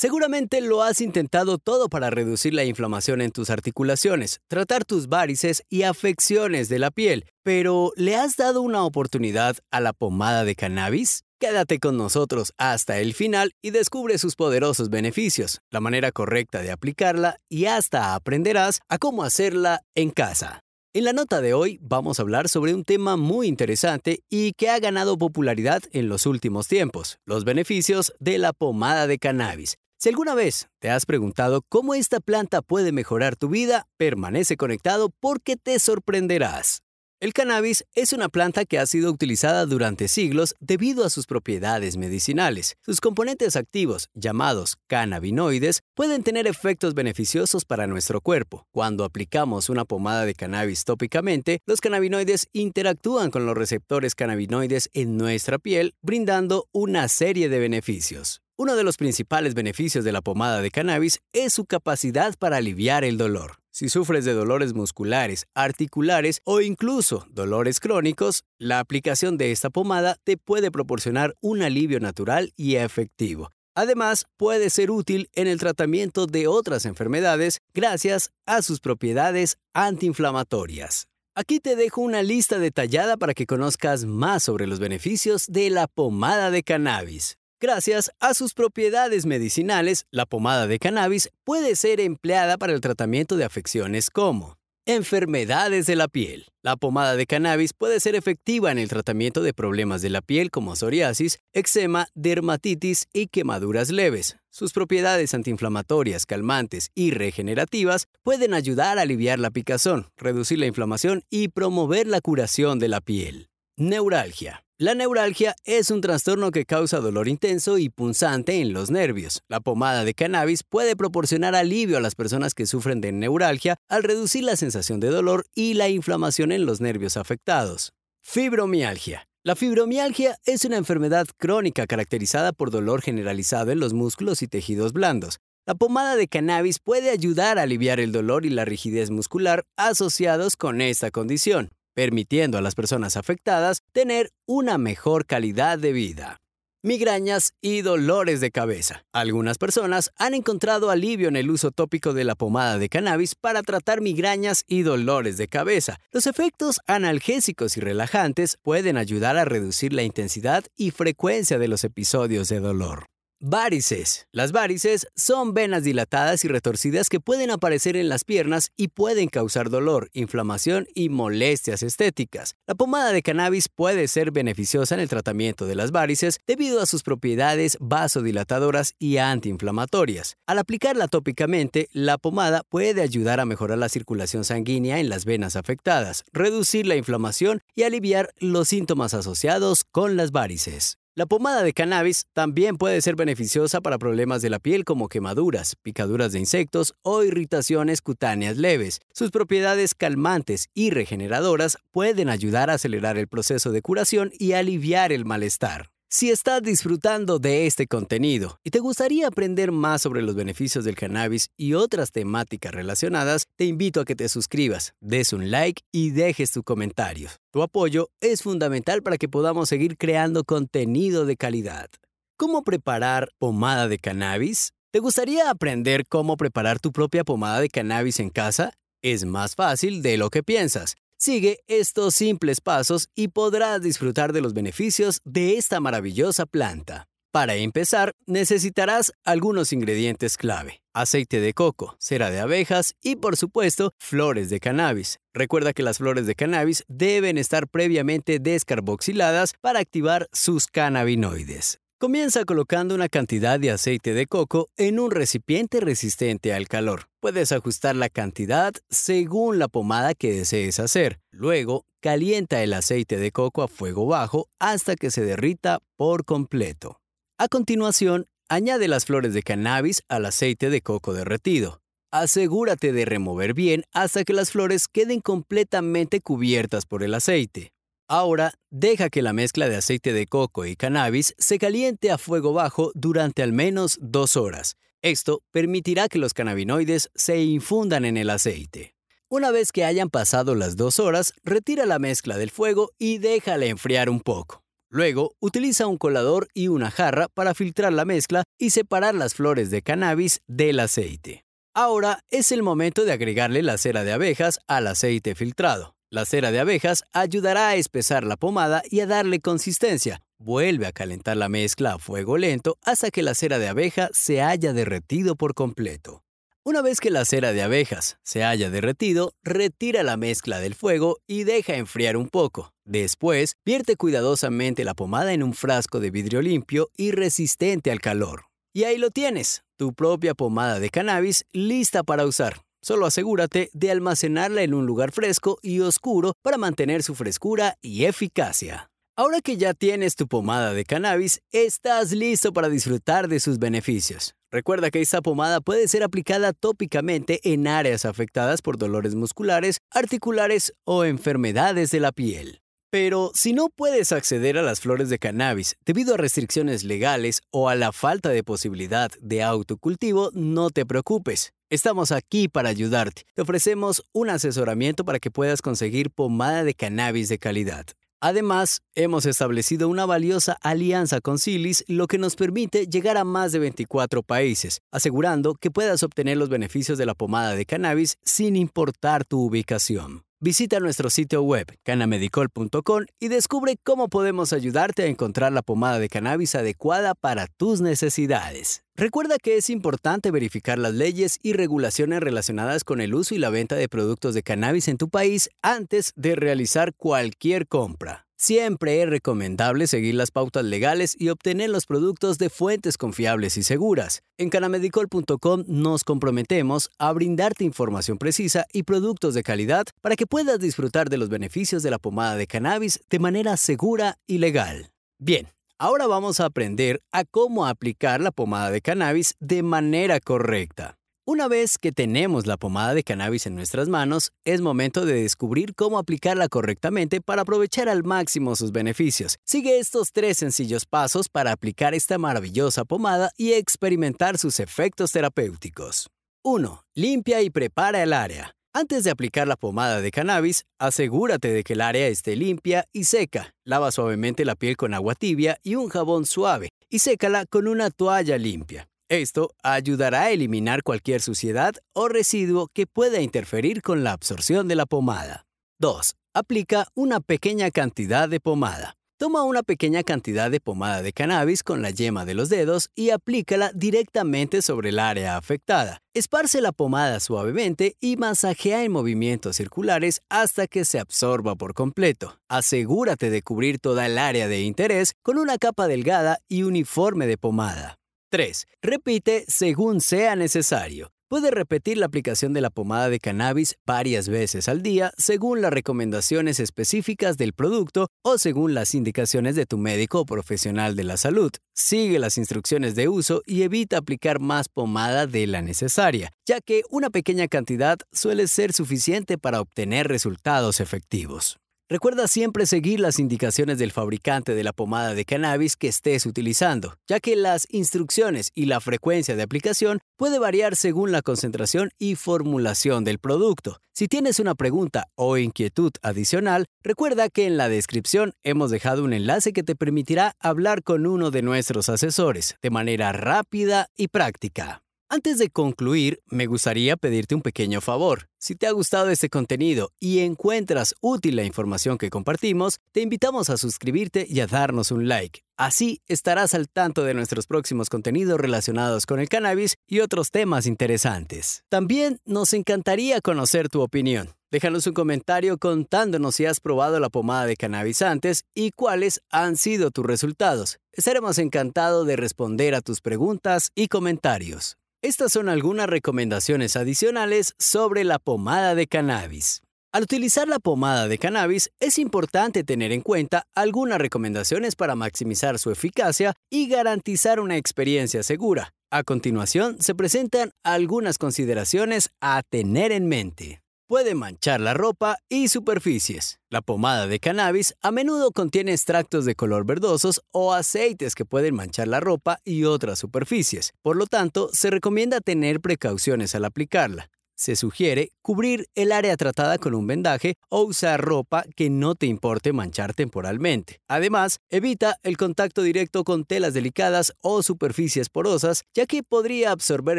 Seguramente lo has intentado todo para reducir la inflamación en tus articulaciones, tratar tus varices y afecciones de la piel, pero ¿le has dado una oportunidad a la pomada de cannabis? Quédate con nosotros hasta el final y descubre sus poderosos beneficios, la manera correcta de aplicarla y hasta aprenderás a cómo hacerla en casa. En la nota de hoy vamos a hablar sobre un tema muy interesante y que ha ganado popularidad en los últimos tiempos, los beneficios de la pomada de cannabis. Si alguna vez te has preguntado cómo esta planta puede mejorar tu vida, permanece conectado porque te sorprenderás. El cannabis es una planta que ha sido utilizada durante siglos debido a sus propiedades medicinales. Sus componentes activos, llamados cannabinoides, pueden tener efectos beneficiosos para nuestro cuerpo. Cuando aplicamos una pomada de cannabis tópicamente, los cannabinoides interactúan con los receptores cannabinoides en nuestra piel, brindando una serie de beneficios. Uno de los principales beneficios de la pomada de cannabis es su capacidad para aliviar el dolor. Si sufres de dolores musculares, articulares o incluso dolores crónicos, la aplicación de esta pomada te puede proporcionar un alivio natural y efectivo. Además, puede ser útil en el tratamiento de otras enfermedades gracias a sus propiedades antiinflamatorias. Aquí te dejo una lista detallada para que conozcas más sobre los beneficios de la pomada de cannabis. Gracias a sus propiedades medicinales, la pomada de cannabis puede ser empleada para el tratamiento de afecciones como enfermedades de la piel. La pomada de cannabis puede ser efectiva en el tratamiento de problemas de la piel como psoriasis, eczema, dermatitis y quemaduras leves. Sus propiedades antiinflamatorias, calmantes y regenerativas pueden ayudar a aliviar la picazón, reducir la inflamación y promover la curación de la piel. Neuralgia. La neuralgia es un trastorno que causa dolor intenso y punzante en los nervios. La pomada de cannabis puede proporcionar alivio a las personas que sufren de neuralgia al reducir la sensación de dolor y la inflamación en los nervios afectados. Fibromialgia. La fibromialgia es una enfermedad crónica caracterizada por dolor generalizado en los músculos y tejidos blandos. La pomada de cannabis puede ayudar a aliviar el dolor y la rigidez muscular asociados con esta condición permitiendo a las personas afectadas tener una mejor calidad de vida. Migrañas y dolores de cabeza. Algunas personas han encontrado alivio en el uso tópico de la pomada de cannabis para tratar migrañas y dolores de cabeza. Los efectos analgésicos y relajantes pueden ayudar a reducir la intensidad y frecuencia de los episodios de dolor. Varices. Las varices son venas dilatadas y retorcidas que pueden aparecer en las piernas y pueden causar dolor, inflamación y molestias estéticas. La pomada de cannabis puede ser beneficiosa en el tratamiento de las varices debido a sus propiedades vasodilatadoras y antiinflamatorias. Al aplicarla tópicamente, la pomada puede ayudar a mejorar la circulación sanguínea en las venas afectadas, reducir la inflamación y aliviar los síntomas asociados con las varices. La pomada de cannabis también puede ser beneficiosa para problemas de la piel como quemaduras, picaduras de insectos o irritaciones cutáneas leves. Sus propiedades calmantes y regeneradoras pueden ayudar a acelerar el proceso de curación y aliviar el malestar. Si estás disfrutando de este contenido y te gustaría aprender más sobre los beneficios del cannabis y otras temáticas relacionadas, te invito a que te suscribas, des un like y dejes tu comentario. Tu apoyo es fundamental para que podamos seguir creando contenido de calidad. ¿Cómo preparar pomada de cannabis? ¿Te gustaría aprender cómo preparar tu propia pomada de cannabis en casa? Es más fácil de lo que piensas. Sigue estos simples pasos y podrás disfrutar de los beneficios de esta maravillosa planta. Para empezar, necesitarás algunos ingredientes clave. Aceite de coco, cera de abejas y por supuesto flores de cannabis. Recuerda que las flores de cannabis deben estar previamente descarboxiladas para activar sus cannabinoides. Comienza colocando una cantidad de aceite de coco en un recipiente resistente al calor. Puedes ajustar la cantidad según la pomada que desees hacer. Luego, calienta el aceite de coco a fuego bajo hasta que se derrita por completo. A continuación, añade las flores de cannabis al aceite de coco derretido. Asegúrate de remover bien hasta que las flores queden completamente cubiertas por el aceite. Ahora, deja que la mezcla de aceite de coco y cannabis se caliente a fuego bajo durante al menos dos horas. Esto permitirá que los cannabinoides se infundan en el aceite. Una vez que hayan pasado las dos horas, retira la mezcla del fuego y déjala enfriar un poco. Luego, utiliza un colador y una jarra para filtrar la mezcla y separar las flores de cannabis del aceite. Ahora es el momento de agregarle la cera de abejas al aceite filtrado. La cera de abejas ayudará a espesar la pomada y a darle consistencia. Vuelve a calentar la mezcla a fuego lento hasta que la cera de abeja se haya derretido por completo. Una vez que la cera de abejas se haya derretido, retira la mezcla del fuego y deja enfriar un poco. Después, vierte cuidadosamente la pomada en un frasco de vidrio limpio y resistente al calor. Y ahí lo tienes, tu propia pomada de cannabis lista para usar. Solo asegúrate de almacenarla en un lugar fresco y oscuro para mantener su frescura y eficacia. Ahora que ya tienes tu pomada de cannabis, estás listo para disfrutar de sus beneficios. Recuerda que esta pomada puede ser aplicada tópicamente en áreas afectadas por dolores musculares, articulares o enfermedades de la piel. Pero si no puedes acceder a las flores de cannabis debido a restricciones legales o a la falta de posibilidad de autocultivo, no te preocupes. Estamos aquí para ayudarte. Te ofrecemos un asesoramiento para que puedas conseguir pomada de cannabis de calidad. Además, hemos establecido una valiosa alianza con Silis, lo que nos permite llegar a más de 24 países, asegurando que puedas obtener los beneficios de la pomada de cannabis sin importar tu ubicación. Visita nuestro sitio web canamedicol.com y descubre cómo podemos ayudarte a encontrar la pomada de cannabis adecuada para tus necesidades. Recuerda que es importante verificar las leyes y regulaciones relacionadas con el uso y la venta de productos de cannabis en tu país antes de realizar cualquier compra. Siempre es recomendable seguir las pautas legales y obtener los productos de fuentes confiables y seguras. En canamedicol.com nos comprometemos a brindarte información precisa y productos de calidad para que puedas disfrutar de los beneficios de la pomada de cannabis de manera segura y legal. Bien, ahora vamos a aprender a cómo aplicar la pomada de cannabis de manera correcta. Una vez que tenemos la pomada de cannabis en nuestras manos, es momento de descubrir cómo aplicarla correctamente para aprovechar al máximo sus beneficios. Sigue estos tres sencillos pasos para aplicar esta maravillosa pomada y experimentar sus efectos terapéuticos. 1. Limpia y prepara el área. Antes de aplicar la pomada de cannabis, asegúrate de que el área esté limpia y seca. Lava suavemente la piel con agua tibia y un jabón suave y sécala con una toalla limpia. Esto ayudará a eliminar cualquier suciedad o residuo que pueda interferir con la absorción de la pomada. 2. Aplica una pequeña cantidad de pomada. Toma una pequeña cantidad de pomada de cannabis con la yema de los dedos y aplícala directamente sobre el área afectada. Esparce la pomada suavemente y masajea en movimientos circulares hasta que se absorba por completo. Asegúrate de cubrir toda el área de interés con una capa delgada y uniforme de pomada. 3. Repite según sea necesario. Puede repetir la aplicación de la pomada de cannabis varias veces al día según las recomendaciones específicas del producto o según las indicaciones de tu médico o profesional de la salud. Sigue las instrucciones de uso y evita aplicar más pomada de la necesaria, ya que una pequeña cantidad suele ser suficiente para obtener resultados efectivos. Recuerda siempre seguir las indicaciones del fabricante de la pomada de cannabis que estés utilizando, ya que las instrucciones y la frecuencia de aplicación puede variar según la concentración y formulación del producto. Si tienes una pregunta o inquietud adicional, recuerda que en la descripción hemos dejado un enlace que te permitirá hablar con uno de nuestros asesores de manera rápida y práctica. Antes de concluir, me gustaría pedirte un pequeño favor. Si te ha gustado este contenido y encuentras útil la información que compartimos, te invitamos a suscribirte y a darnos un like. Así estarás al tanto de nuestros próximos contenidos relacionados con el cannabis y otros temas interesantes. También nos encantaría conocer tu opinión. Déjanos un comentario contándonos si has probado la pomada de cannabis antes y cuáles han sido tus resultados. Estaremos encantados de responder a tus preguntas y comentarios. Estas son algunas recomendaciones adicionales sobre la pomada de cannabis. Al utilizar la pomada de cannabis es importante tener en cuenta algunas recomendaciones para maximizar su eficacia y garantizar una experiencia segura. A continuación se presentan algunas consideraciones a tener en mente. Puede manchar la ropa y superficies. La pomada de cannabis a menudo contiene extractos de color verdosos o aceites que pueden manchar la ropa y otras superficies. Por lo tanto, se recomienda tener precauciones al aplicarla. se sugiere cubrir el área tratada con un vendaje o usar ropa que no te importe manchar temporalmente. Además, evita el contacto directo con telas delicadas o superficies porosas, ya que podría absorber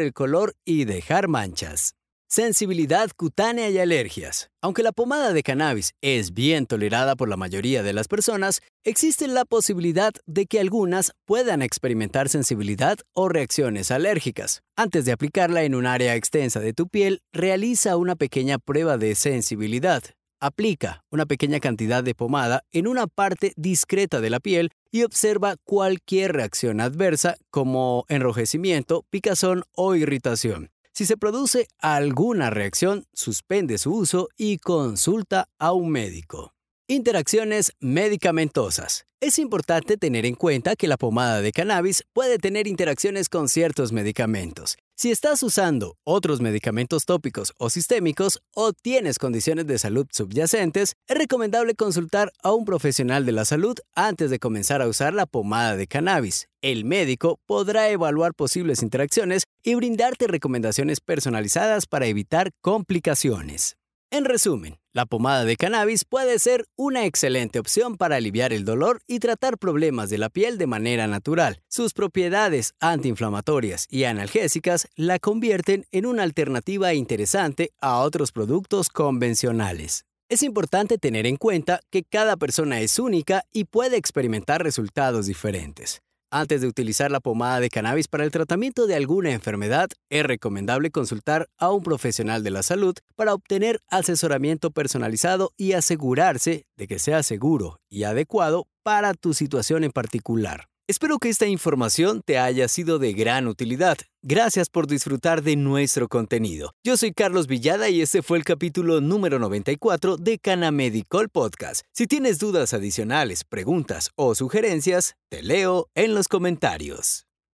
el color y dejar manchas. Sensibilidad cutánea y alergias. Aunque la pomada de cannabis es bien tolerada por la mayoría de las personas, existe la posibilidad de que algunas puedan experimentar sensibilidad o reacciones alérgicas. Antes de aplicarla en un área extensa de tu piel, realiza una pequeña prueba de sensibilidad. Aplica una pequeña cantidad de pomada en una parte discreta de la piel y observa cualquier reacción adversa como enrojecimiento, picazón o irritación. Si se produce alguna reacción, suspende su uso y consulta a un médico. Interacciones medicamentosas. Es importante tener en cuenta que la pomada de cannabis puede tener interacciones con ciertos medicamentos. Si estás usando otros medicamentos tópicos o sistémicos o tienes condiciones de salud subyacentes, es recomendable consultar a un profesional de la salud antes de comenzar a usar la pomada de cannabis. El médico podrá evaluar posibles interacciones y brindarte recomendaciones personalizadas para evitar complicaciones. En resumen, la pomada de cannabis puede ser una excelente opción para aliviar el dolor y tratar problemas de la piel de manera natural. Sus propiedades antiinflamatorias y analgésicas la convierten en una alternativa interesante a otros productos convencionales. Es importante tener en cuenta que cada persona es única y puede experimentar resultados diferentes. Antes de utilizar la pomada de cannabis para el tratamiento de alguna enfermedad, es recomendable consultar a un profesional de la salud para obtener asesoramiento personalizado y asegurarse de que sea seguro y adecuado para tu situación en particular. Espero que esta información te haya sido de gran utilidad. Gracias por disfrutar de nuestro contenido. Yo soy Carlos Villada y este fue el capítulo número 94 de Canamedical Podcast. Si tienes dudas adicionales, preguntas o sugerencias, te leo en los comentarios.